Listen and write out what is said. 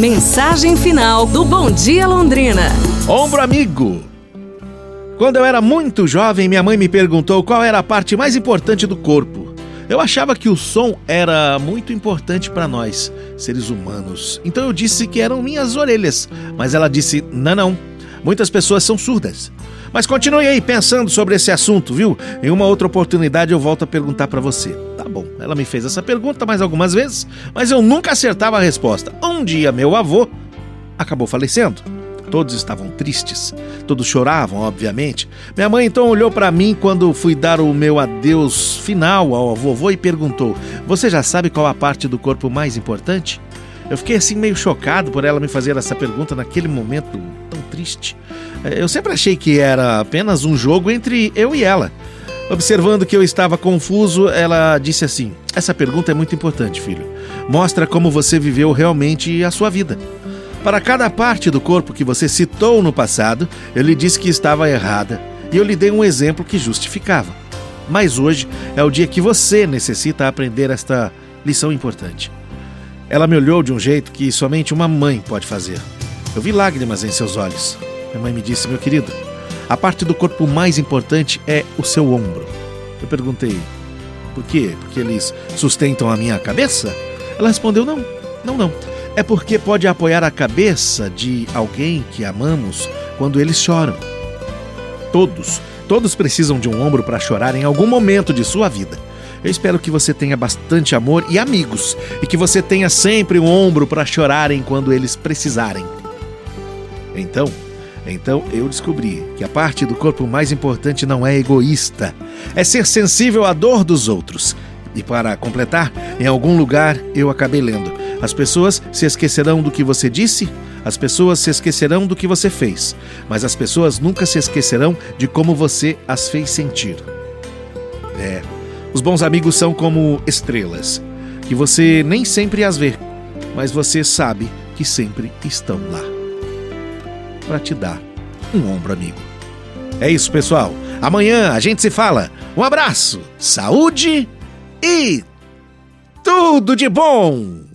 Mensagem final do Bom Dia Londrina. Ombro amigo. Quando eu era muito jovem, minha mãe me perguntou qual era a parte mais importante do corpo. Eu achava que o som era muito importante para nós, seres humanos. Então eu disse que eram minhas orelhas, mas ela disse: "Não, não. Muitas pessoas são surdas." Mas continue aí pensando sobre esse assunto, viu? Em uma outra oportunidade eu volto a perguntar para você. Bom, ela me fez essa pergunta mais algumas vezes, mas eu nunca acertava a resposta. Um dia meu avô acabou falecendo. Todos estavam tristes, todos choravam, obviamente. Minha mãe então olhou para mim quando fui dar o meu adeus final ao vovô e perguntou: Você já sabe qual a parte do corpo mais importante? Eu fiquei assim meio chocado por ela me fazer essa pergunta naquele momento tão triste. Eu sempre achei que era apenas um jogo entre eu e ela. Observando que eu estava confuso, ela disse assim: Essa pergunta é muito importante, filho. Mostra como você viveu realmente a sua vida. Para cada parte do corpo que você citou no passado, eu lhe disse que estava errada e eu lhe dei um exemplo que justificava. Mas hoje é o dia que você necessita aprender esta lição importante. Ela me olhou de um jeito que somente uma mãe pode fazer. Eu vi lágrimas em seus olhos. Minha mãe me disse: Meu querido, a parte do corpo mais importante é o seu ombro. Eu perguntei: Por quê? Porque eles sustentam a minha cabeça? Ela respondeu: Não, não, não é porque pode apoiar a cabeça de alguém que amamos quando eles choram. Todos, todos precisam de um ombro para chorar em algum momento de sua vida. Eu espero que você tenha bastante amor e amigos e que você tenha sempre um ombro para chorarem quando eles precisarem. Então, então eu descobri que a parte do corpo mais importante não é egoísta, é ser sensível à dor dos outros. E para completar, em algum lugar eu acabei lendo: as pessoas se esquecerão do que você disse, as pessoas se esquecerão do que você fez, mas as pessoas nunca se esquecerão de como você as fez sentir. É, os bons amigos são como estrelas, que você nem sempre as vê, mas você sabe que sempre estão lá para te dar um ombro amigo. É isso, pessoal. Amanhã a gente se fala. Um abraço, saúde e tudo de bom!